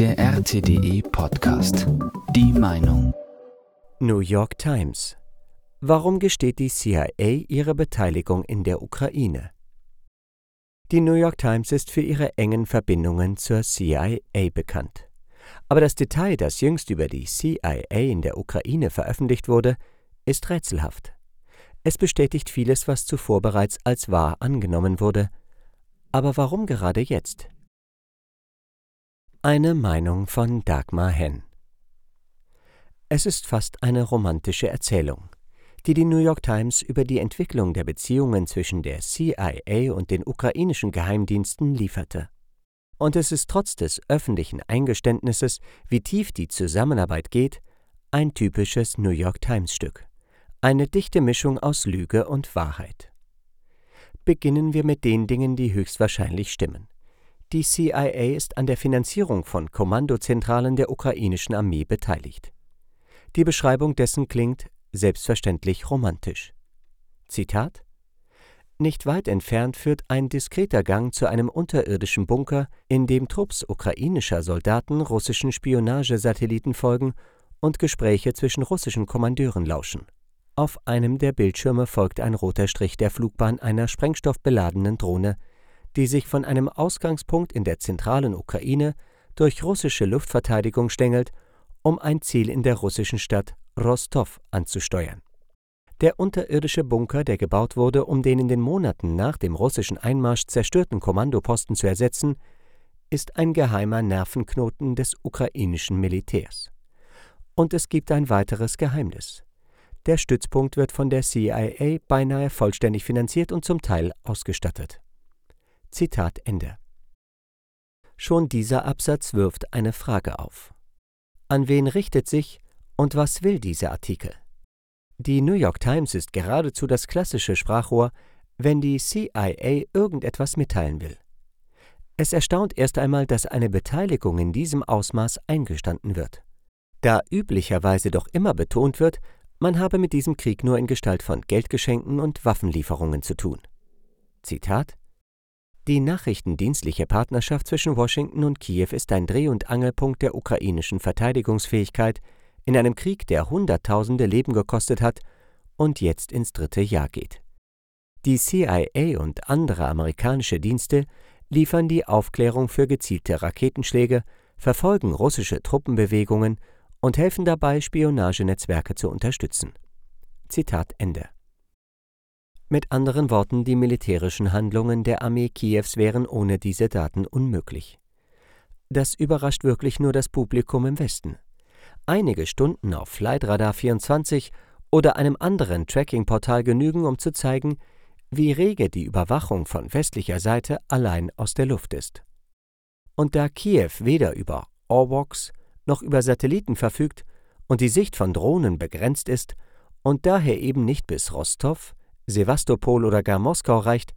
Der RTDE Podcast. Die Meinung. New York Times. Warum gesteht die CIA ihre Beteiligung in der Ukraine? Die New York Times ist für ihre engen Verbindungen zur CIA bekannt. Aber das Detail, das jüngst über die CIA in der Ukraine veröffentlicht wurde, ist rätselhaft. Es bestätigt vieles, was zuvor bereits als wahr angenommen wurde. Aber warum gerade jetzt? Eine Meinung von Dagmar Henn. Es ist fast eine romantische Erzählung, die die New York Times über die Entwicklung der Beziehungen zwischen der CIA und den ukrainischen Geheimdiensten lieferte. Und es ist trotz des öffentlichen Eingeständnisses, wie tief die Zusammenarbeit geht, ein typisches New York Times Stück. Eine dichte Mischung aus Lüge und Wahrheit. Beginnen wir mit den Dingen, die höchstwahrscheinlich stimmen. Die CIA ist an der Finanzierung von Kommandozentralen der ukrainischen Armee beteiligt. Die Beschreibung dessen klingt selbstverständlich romantisch. Zitat Nicht weit entfernt führt ein diskreter Gang zu einem unterirdischen Bunker, in dem Trupps ukrainischer Soldaten russischen Spionagesatelliten folgen und Gespräche zwischen russischen Kommandeuren lauschen. Auf einem der Bildschirme folgt ein roter Strich der Flugbahn einer sprengstoffbeladenen Drohne, die sich von einem Ausgangspunkt in der zentralen Ukraine durch russische Luftverteidigung stängelt, um ein Ziel in der russischen Stadt Rostov anzusteuern. Der unterirdische Bunker, der gebaut wurde, um den in den Monaten nach dem russischen Einmarsch zerstörten Kommandoposten zu ersetzen, ist ein geheimer Nervenknoten des ukrainischen Militärs. Und es gibt ein weiteres Geheimnis. Der Stützpunkt wird von der CIA beinahe vollständig finanziert und zum Teil ausgestattet. Zitat Ende. Schon dieser Absatz wirft eine Frage auf. An wen richtet sich und was will dieser Artikel? Die New York Times ist geradezu das klassische Sprachrohr, wenn die CIA irgendetwas mitteilen will. Es erstaunt erst einmal, dass eine Beteiligung in diesem Ausmaß eingestanden wird. Da üblicherweise doch immer betont wird, man habe mit diesem Krieg nur in Gestalt von Geldgeschenken und Waffenlieferungen zu tun. Zitat die nachrichtendienstliche Partnerschaft zwischen Washington und Kiew ist ein Dreh- und Angelpunkt der ukrainischen Verteidigungsfähigkeit in einem Krieg, der Hunderttausende Leben gekostet hat und jetzt ins dritte Jahr geht. Die CIA und andere amerikanische Dienste liefern die Aufklärung für gezielte Raketenschläge, verfolgen russische Truppenbewegungen und helfen dabei, Spionagenetzwerke zu unterstützen. Zitat Ende. Mit anderen Worten, die militärischen Handlungen der Armee Kiews wären ohne diese Daten unmöglich. Das überrascht wirklich nur das Publikum im Westen. Einige Stunden auf Flightradar 24 oder einem anderen Tracking-Portal genügen, um zu zeigen, wie rege die Überwachung von westlicher Seite allein aus der Luft ist. Und da Kiew weder über Orwoks noch über Satelliten verfügt und die Sicht von Drohnen begrenzt ist und daher eben nicht bis Rostov, Sewastopol oder gar Moskau reicht,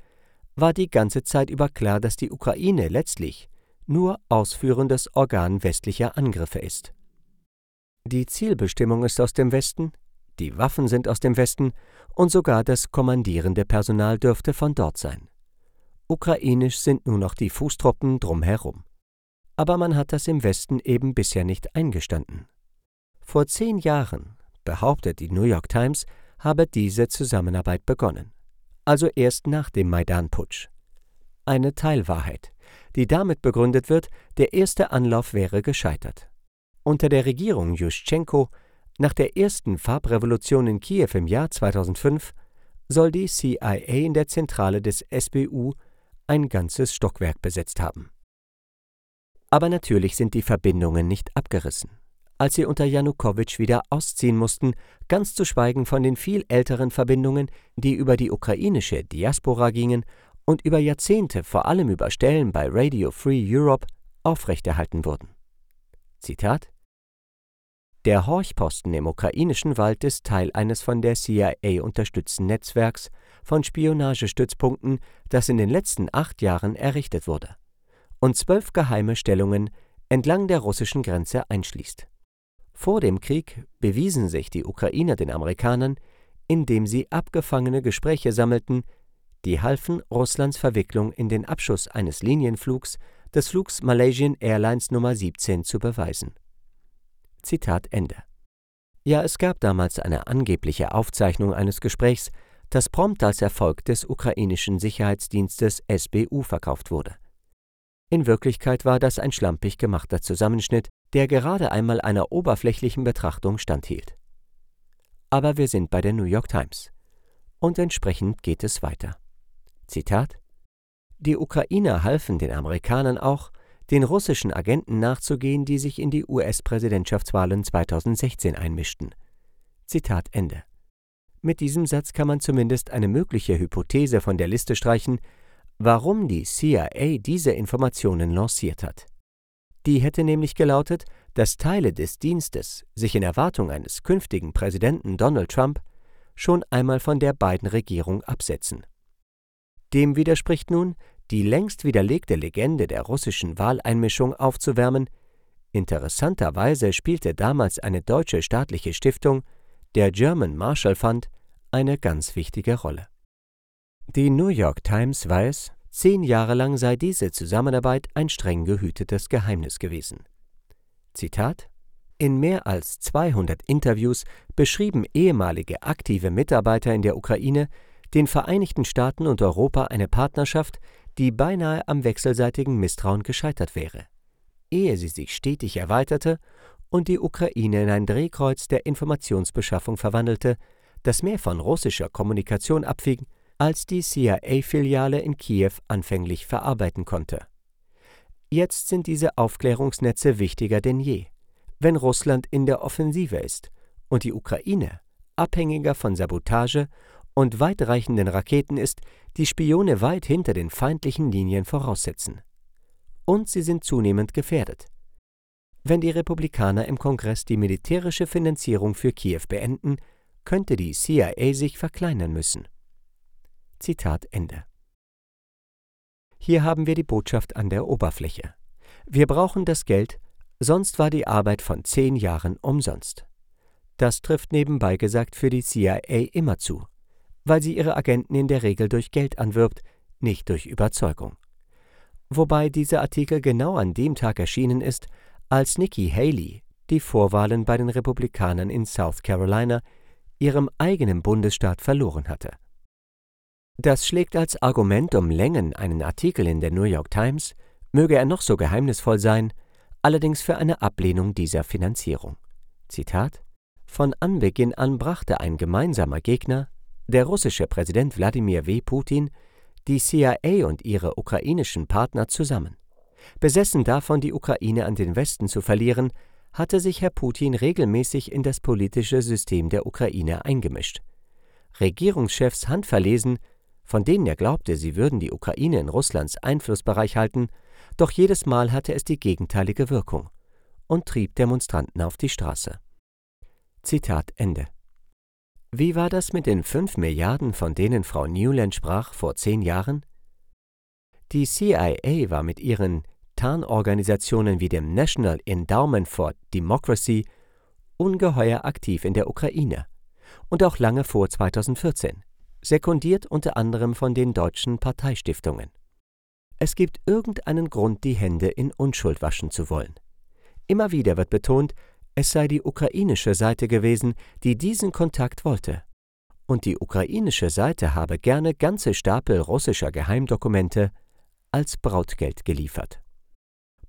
war die ganze Zeit über klar, dass die Ukraine letztlich nur ausführendes Organ westlicher Angriffe ist. Die Zielbestimmung ist aus dem Westen, die Waffen sind aus dem Westen und sogar das kommandierende Personal dürfte von dort sein. Ukrainisch sind nur noch die Fußtruppen drumherum. Aber man hat das im Westen eben bisher nicht eingestanden. Vor zehn Jahren, behauptet die New York Times, habe diese Zusammenarbeit begonnen. Also erst nach dem Maidan-Putsch. Eine Teilwahrheit, die damit begründet wird, der erste Anlauf wäre gescheitert. Unter der Regierung Juschenko, nach der ersten Farbrevolution in Kiew im Jahr 2005, soll die CIA in der Zentrale des SBU ein ganzes Stockwerk besetzt haben. Aber natürlich sind die Verbindungen nicht abgerissen als sie unter Janukowitsch wieder ausziehen mussten, ganz zu schweigen von den viel älteren Verbindungen, die über die ukrainische Diaspora gingen und über Jahrzehnte vor allem über Stellen bei Radio Free Europe aufrechterhalten wurden. Zitat Der Horchposten im ukrainischen Wald ist Teil eines von der CIA unterstützten Netzwerks von Spionagestützpunkten, das in den letzten acht Jahren errichtet wurde und zwölf geheime Stellungen entlang der russischen Grenze einschließt. Vor dem Krieg bewiesen sich die Ukrainer den Amerikanern, indem sie abgefangene Gespräche sammelten, die halfen, Russlands Verwicklung in den Abschuss eines Linienflugs des Flugs Malaysian Airlines Nummer 17 zu beweisen. Zitat Ende. Ja, es gab damals eine angebliche Aufzeichnung eines Gesprächs, das prompt als Erfolg des ukrainischen Sicherheitsdienstes SBU verkauft wurde. In Wirklichkeit war das ein schlampig gemachter Zusammenschnitt, der gerade einmal einer oberflächlichen Betrachtung standhielt. Aber wir sind bei der New York Times. Und entsprechend geht es weiter. Zitat Die Ukrainer halfen den Amerikanern auch, den russischen Agenten nachzugehen, die sich in die US-Präsidentschaftswahlen 2016 einmischten. Zitat Ende. Mit diesem Satz kann man zumindest eine mögliche Hypothese von der Liste streichen, warum die CIA diese Informationen lanciert hat. Die hätte nämlich gelautet, dass Teile des Dienstes sich in Erwartung eines künftigen Präsidenten Donald Trump schon einmal von der beiden Regierung absetzen. Dem widerspricht nun, die längst widerlegte Legende der russischen Wahleinmischung aufzuwärmen. Interessanterweise spielte damals eine deutsche staatliche Stiftung der German Marshall Fund eine ganz wichtige Rolle. Die New York Times weiß, zehn Jahre lang sei diese Zusammenarbeit ein streng gehütetes Geheimnis gewesen. Zitat In mehr als 200 Interviews beschrieben ehemalige aktive Mitarbeiter in der Ukraine den Vereinigten Staaten und Europa eine Partnerschaft, die beinahe am wechselseitigen Misstrauen gescheitert wäre, ehe sie sich stetig erweiterte und die Ukraine in ein Drehkreuz der Informationsbeschaffung verwandelte, das mehr von russischer Kommunikation abfing, als die CIA-Filiale in Kiew anfänglich verarbeiten konnte. Jetzt sind diese Aufklärungsnetze wichtiger denn je, wenn Russland in der Offensive ist und die Ukraine abhängiger von Sabotage und weitreichenden Raketen ist, die Spione weit hinter den feindlichen Linien voraussetzen. Und sie sind zunehmend gefährdet. Wenn die Republikaner im Kongress die militärische Finanzierung für Kiew beenden, könnte die CIA sich verkleinern müssen. Zitat Ende. Hier haben wir die Botschaft an der Oberfläche. Wir brauchen das Geld, sonst war die Arbeit von zehn Jahren umsonst. Das trifft nebenbei gesagt für die CIA immer zu, weil sie ihre Agenten in der Regel durch Geld anwirbt, nicht durch Überzeugung. Wobei dieser Artikel genau an dem Tag erschienen ist, als Nikki Haley die Vorwahlen bei den Republikanern in South Carolina, ihrem eigenen Bundesstaat, verloren hatte. Das schlägt als Argument um Längen einen Artikel in der New York Times, möge er noch so geheimnisvoll sein, allerdings für eine Ablehnung dieser Finanzierung. Zitat Von Anbeginn an brachte ein gemeinsamer Gegner, der russische Präsident Wladimir W. Putin, die CIA und ihre ukrainischen Partner zusammen. Besessen davon, die Ukraine an den Westen zu verlieren, hatte sich Herr Putin regelmäßig in das politische System der Ukraine eingemischt. Regierungschefs handverlesen, von denen er glaubte, sie würden die Ukraine in Russlands Einflussbereich halten, doch jedes Mal hatte es die gegenteilige Wirkung und trieb Demonstranten auf die Straße. Zitat Ende. Wie war das mit den fünf Milliarden, von denen Frau Newland sprach, vor zehn Jahren? Die CIA war mit ihren Tarnorganisationen wie dem National Endowment for Democracy ungeheuer aktiv in der Ukraine und auch lange vor 2014, sekundiert unter anderem von den deutschen Parteistiftungen. Es gibt irgendeinen Grund, die Hände in Unschuld waschen zu wollen. Immer wieder wird betont, es sei die ukrainische Seite gewesen, die diesen Kontakt wollte. Und die ukrainische Seite habe gerne ganze Stapel russischer Geheimdokumente als Brautgeld geliefert.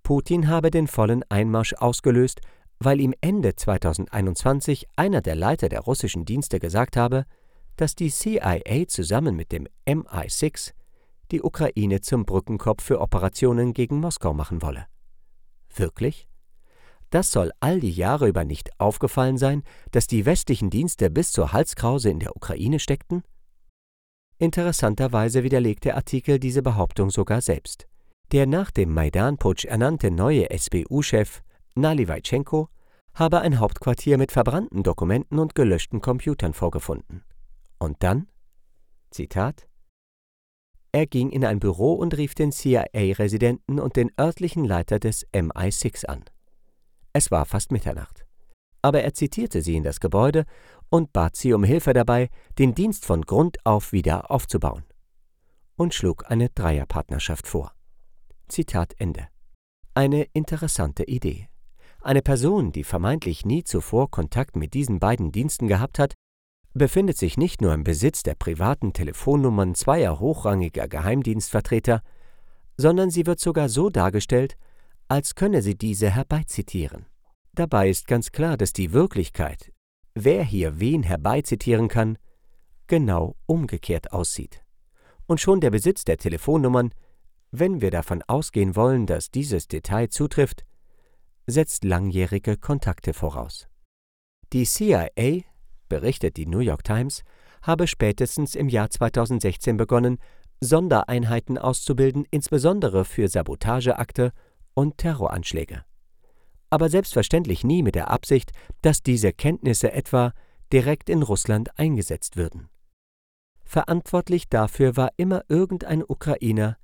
Putin habe den vollen Einmarsch ausgelöst, weil ihm Ende 2021 einer der Leiter der russischen Dienste gesagt habe, dass die CIA zusammen mit dem MI6 die Ukraine zum Brückenkopf für Operationen gegen Moskau machen wolle. Wirklich? Das soll all die Jahre über nicht aufgefallen sein, dass die westlichen Dienste bis zur Halskrause in der Ukraine steckten? Interessanterweise widerlegt der Artikel diese Behauptung sogar selbst. Der nach dem Maidan-Putsch ernannte neue SBU-Chef Nalivaitschenko habe ein Hauptquartier mit verbrannten Dokumenten und gelöschten Computern vorgefunden. Und dann? Zitat er ging in ein Büro und rief den CIA-Residenten und den örtlichen Leiter des MI6 an. Es war fast Mitternacht. Aber er zitierte sie in das Gebäude und bat sie um Hilfe dabei, den Dienst von Grund auf wieder aufzubauen. Und schlug eine Dreierpartnerschaft vor. Zitat Ende. Eine interessante Idee. Eine Person, die vermeintlich nie zuvor Kontakt mit diesen beiden Diensten gehabt hat, befindet sich nicht nur im Besitz der privaten Telefonnummern zweier hochrangiger Geheimdienstvertreter, sondern sie wird sogar so dargestellt, als könne sie diese herbeizitieren. Dabei ist ganz klar, dass die Wirklichkeit, wer hier wen herbeizitieren kann, genau umgekehrt aussieht. Und schon der Besitz der Telefonnummern, wenn wir davon ausgehen wollen, dass dieses Detail zutrifft, setzt langjährige Kontakte voraus. Die CIA, berichtet die New York Times, habe spätestens im Jahr 2016 begonnen, Sondereinheiten auszubilden, insbesondere für Sabotageakte und Terroranschläge. Aber selbstverständlich nie mit der Absicht, dass diese Kenntnisse etwa direkt in Russland eingesetzt würden. Verantwortlich dafür war immer irgendein Ukrainer,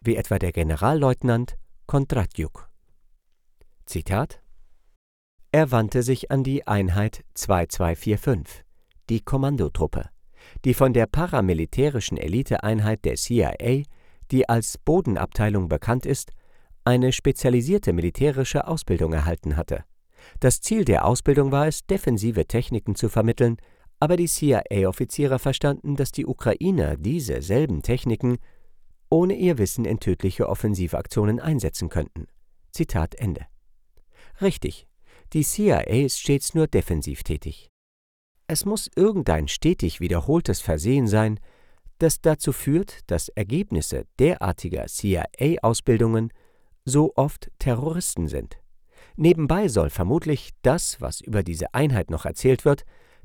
wie etwa der Generalleutnant Kondratjuk. Zitat Er wandte sich an die Einheit 2245, die Kommandotruppe, die von der paramilitärischen Eliteeinheit der CIA, die als Bodenabteilung bekannt ist, eine spezialisierte militärische Ausbildung erhalten hatte. Das Ziel der Ausbildung war es, defensive Techniken zu vermitteln, aber die CIA-Offiziere verstanden, dass die Ukrainer diese selben Techniken ohne ihr Wissen in tödliche Offensivaktionen einsetzen könnten. Zitat Ende. Richtig, die CIA ist stets nur defensiv tätig. Es muss irgendein stetig wiederholtes Versehen sein, das dazu führt, dass Ergebnisse derartiger CIA-Ausbildungen so oft Terroristen sind. Nebenbei soll vermutlich das, was über diese Einheit noch erzählt wird,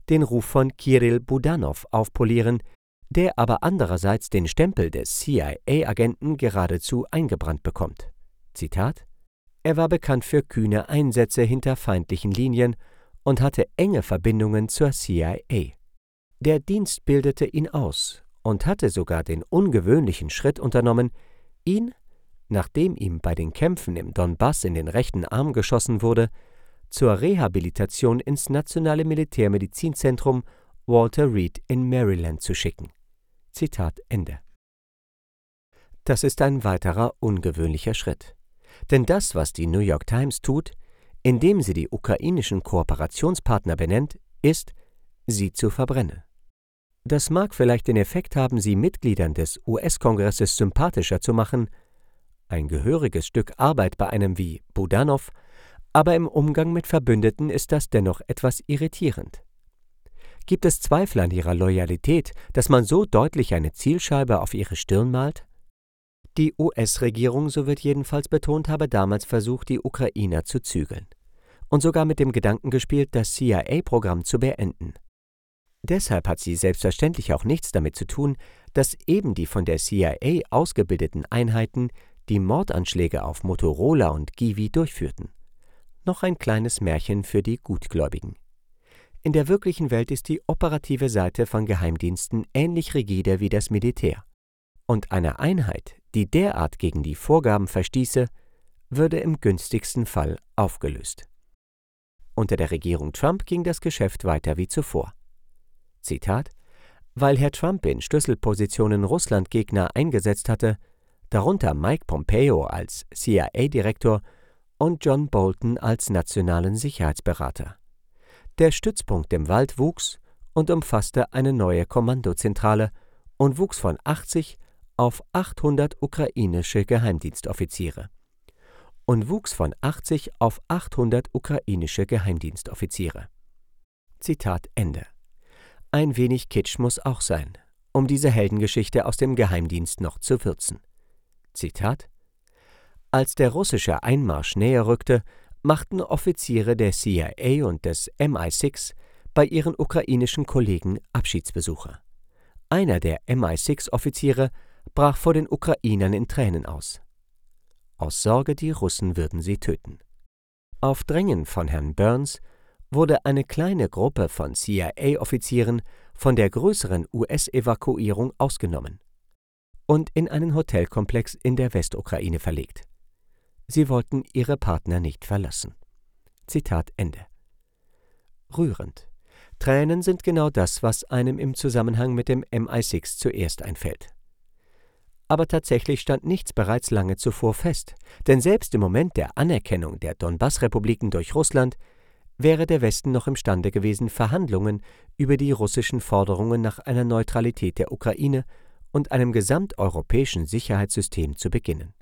den Ruf von Kirill Budanov aufpolieren, der aber andererseits den Stempel des CIA-Agenten geradezu eingebrannt bekommt. Zitat Er war bekannt für kühne Einsätze hinter feindlichen Linien und hatte enge Verbindungen zur CIA. Der Dienst bildete ihn aus und hatte sogar den ungewöhnlichen Schritt unternommen, ihn nachdem ihm bei den Kämpfen im Donbass in den rechten Arm geschossen wurde, zur Rehabilitation ins Nationale Militärmedizinzentrum Walter Reed in Maryland zu schicken. Zitat Ende. Das ist ein weiterer ungewöhnlicher Schritt. Denn das, was die New York Times tut, indem sie die ukrainischen Kooperationspartner benennt, ist, sie zu verbrennen. Das mag vielleicht den Effekt haben, sie Mitgliedern des US-Kongresses sympathischer zu machen, ein gehöriges Stück Arbeit bei einem wie Budanov, aber im Umgang mit Verbündeten ist das dennoch etwas irritierend. Gibt es Zweifel an ihrer Loyalität, dass man so deutlich eine Zielscheibe auf ihre Stirn malt? Die US-Regierung, so wird jedenfalls betont, habe damals versucht, die Ukrainer zu zügeln und sogar mit dem Gedanken gespielt, das CIA-Programm zu beenden. Deshalb hat sie selbstverständlich auch nichts damit zu tun, dass eben die von der CIA ausgebildeten Einheiten die Mordanschläge auf Motorola und Givi durchführten. Noch ein kleines Märchen für die Gutgläubigen. In der wirklichen Welt ist die operative Seite von Geheimdiensten ähnlich rigide wie das Militär. Und eine Einheit, die derart gegen die Vorgaben verstieße, würde im günstigsten Fall aufgelöst. Unter der Regierung Trump ging das Geschäft weiter wie zuvor. Zitat Weil Herr Trump in Schlüsselpositionen Russlandgegner eingesetzt hatte, darunter Mike Pompeo als CIA-Direktor und John Bolton als nationalen Sicherheitsberater. Der Stützpunkt im Wald wuchs und umfasste eine neue Kommandozentrale und wuchs von 80 auf 800 ukrainische Geheimdienstoffiziere. Und wuchs von 80 auf 800 ukrainische Geheimdienstoffiziere. Zitat Ende. Ein wenig Kitsch muss auch sein, um diese Heldengeschichte aus dem Geheimdienst noch zu würzen. Zitat Als der russische Einmarsch näher rückte, machten Offiziere der CIA und des MI6 bei ihren ukrainischen Kollegen Abschiedsbesuche. Einer der MI6-Offiziere brach vor den Ukrainern in Tränen aus. Aus Sorge, die Russen würden sie töten. Auf Drängen von Herrn Burns wurde eine kleine Gruppe von CIA-Offizieren von der größeren US-Evakuierung ausgenommen und in einen Hotelkomplex in der Westukraine verlegt. Sie wollten ihre Partner nicht verlassen. Zitat Ende. Rührend. Tränen sind genau das, was einem im Zusammenhang mit dem MI6 zuerst einfällt. Aber tatsächlich stand nichts bereits lange zuvor fest, denn selbst im Moment der Anerkennung der Donbass-Republiken durch Russland wäre der Westen noch imstande gewesen, Verhandlungen über die russischen Forderungen nach einer Neutralität der Ukraine und einem gesamteuropäischen Sicherheitssystem zu beginnen.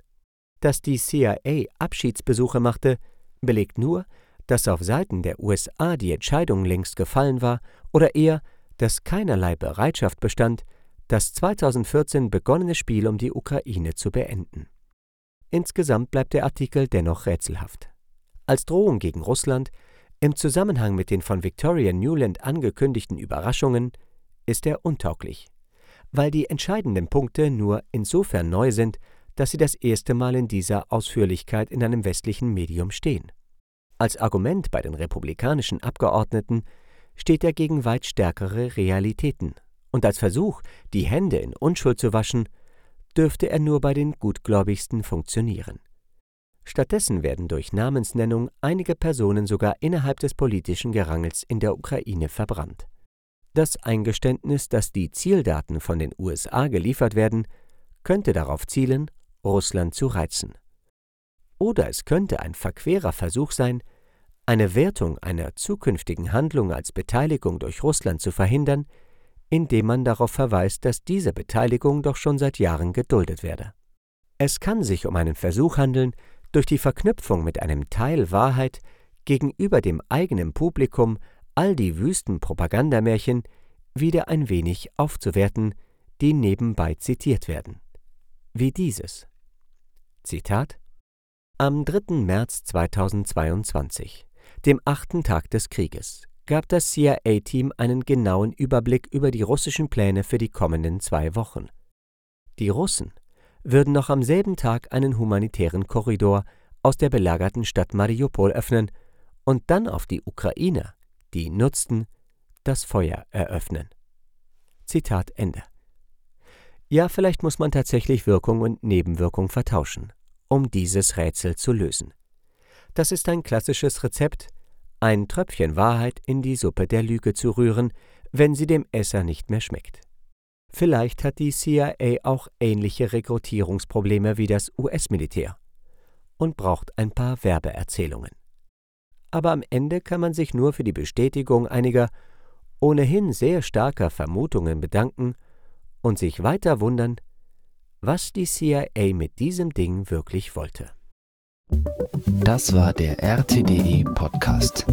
Dass die CIA Abschiedsbesuche machte, belegt nur, dass auf Seiten der USA die Entscheidung längst gefallen war oder eher, dass keinerlei Bereitschaft bestand, das 2014 begonnene Spiel um die Ukraine zu beenden. Insgesamt bleibt der Artikel dennoch rätselhaft. Als Drohung gegen Russland im Zusammenhang mit den von Victoria Newland angekündigten Überraschungen ist er untauglich, weil die entscheidenden Punkte nur insofern neu sind, dass sie das erste Mal in dieser Ausführlichkeit in einem westlichen Medium stehen. Als Argument bei den republikanischen Abgeordneten steht er gegen weit stärkere Realitäten, und als Versuch, die Hände in Unschuld zu waschen, dürfte er nur bei den Gutgläubigsten funktionieren. Stattdessen werden durch Namensnennung einige Personen sogar innerhalb des politischen Gerangels in der Ukraine verbrannt. Das Eingeständnis, dass die Zieldaten von den USA geliefert werden, könnte darauf zielen, Russland zu reizen. Oder es könnte ein verquerer Versuch sein, eine Wertung einer zukünftigen Handlung als Beteiligung durch Russland zu verhindern, indem man darauf verweist, dass diese Beteiligung doch schon seit Jahren geduldet werde. Es kann sich um einen Versuch handeln, durch die Verknüpfung mit einem Teil Wahrheit gegenüber dem eigenen Publikum all die wüsten Propagandamärchen wieder ein wenig aufzuwerten, die nebenbei zitiert werden. Wie dieses. Zitat Am 3. März 2022, dem achten Tag des Krieges, gab das CIA-Team einen genauen Überblick über die russischen Pläne für die kommenden zwei Wochen. Die Russen würden noch am selben Tag einen humanitären Korridor aus der belagerten Stadt Mariupol öffnen und dann auf die Ukrainer, die nutzten, das Feuer eröffnen. Zitat Ende. Ja, vielleicht muss man tatsächlich Wirkung und Nebenwirkung vertauschen, um dieses Rätsel zu lösen. Das ist ein klassisches Rezept, ein Tröpfchen Wahrheit in die Suppe der Lüge zu rühren, wenn sie dem Esser nicht mehr schmeckt. Vielleicht hat die CIA auch ähnliche Rekrutierungsprobleme wie das US-Militär und braucht ein paar Werbeerzählungen. Aber am Ende kann man sich nur für die Bestätigung einiger ohnehin sehr starker Vermutungen bedanken und sich weiter wundern, was die CIA mit diesem Ding wirklich wollte. Das war der RTDE Podcast.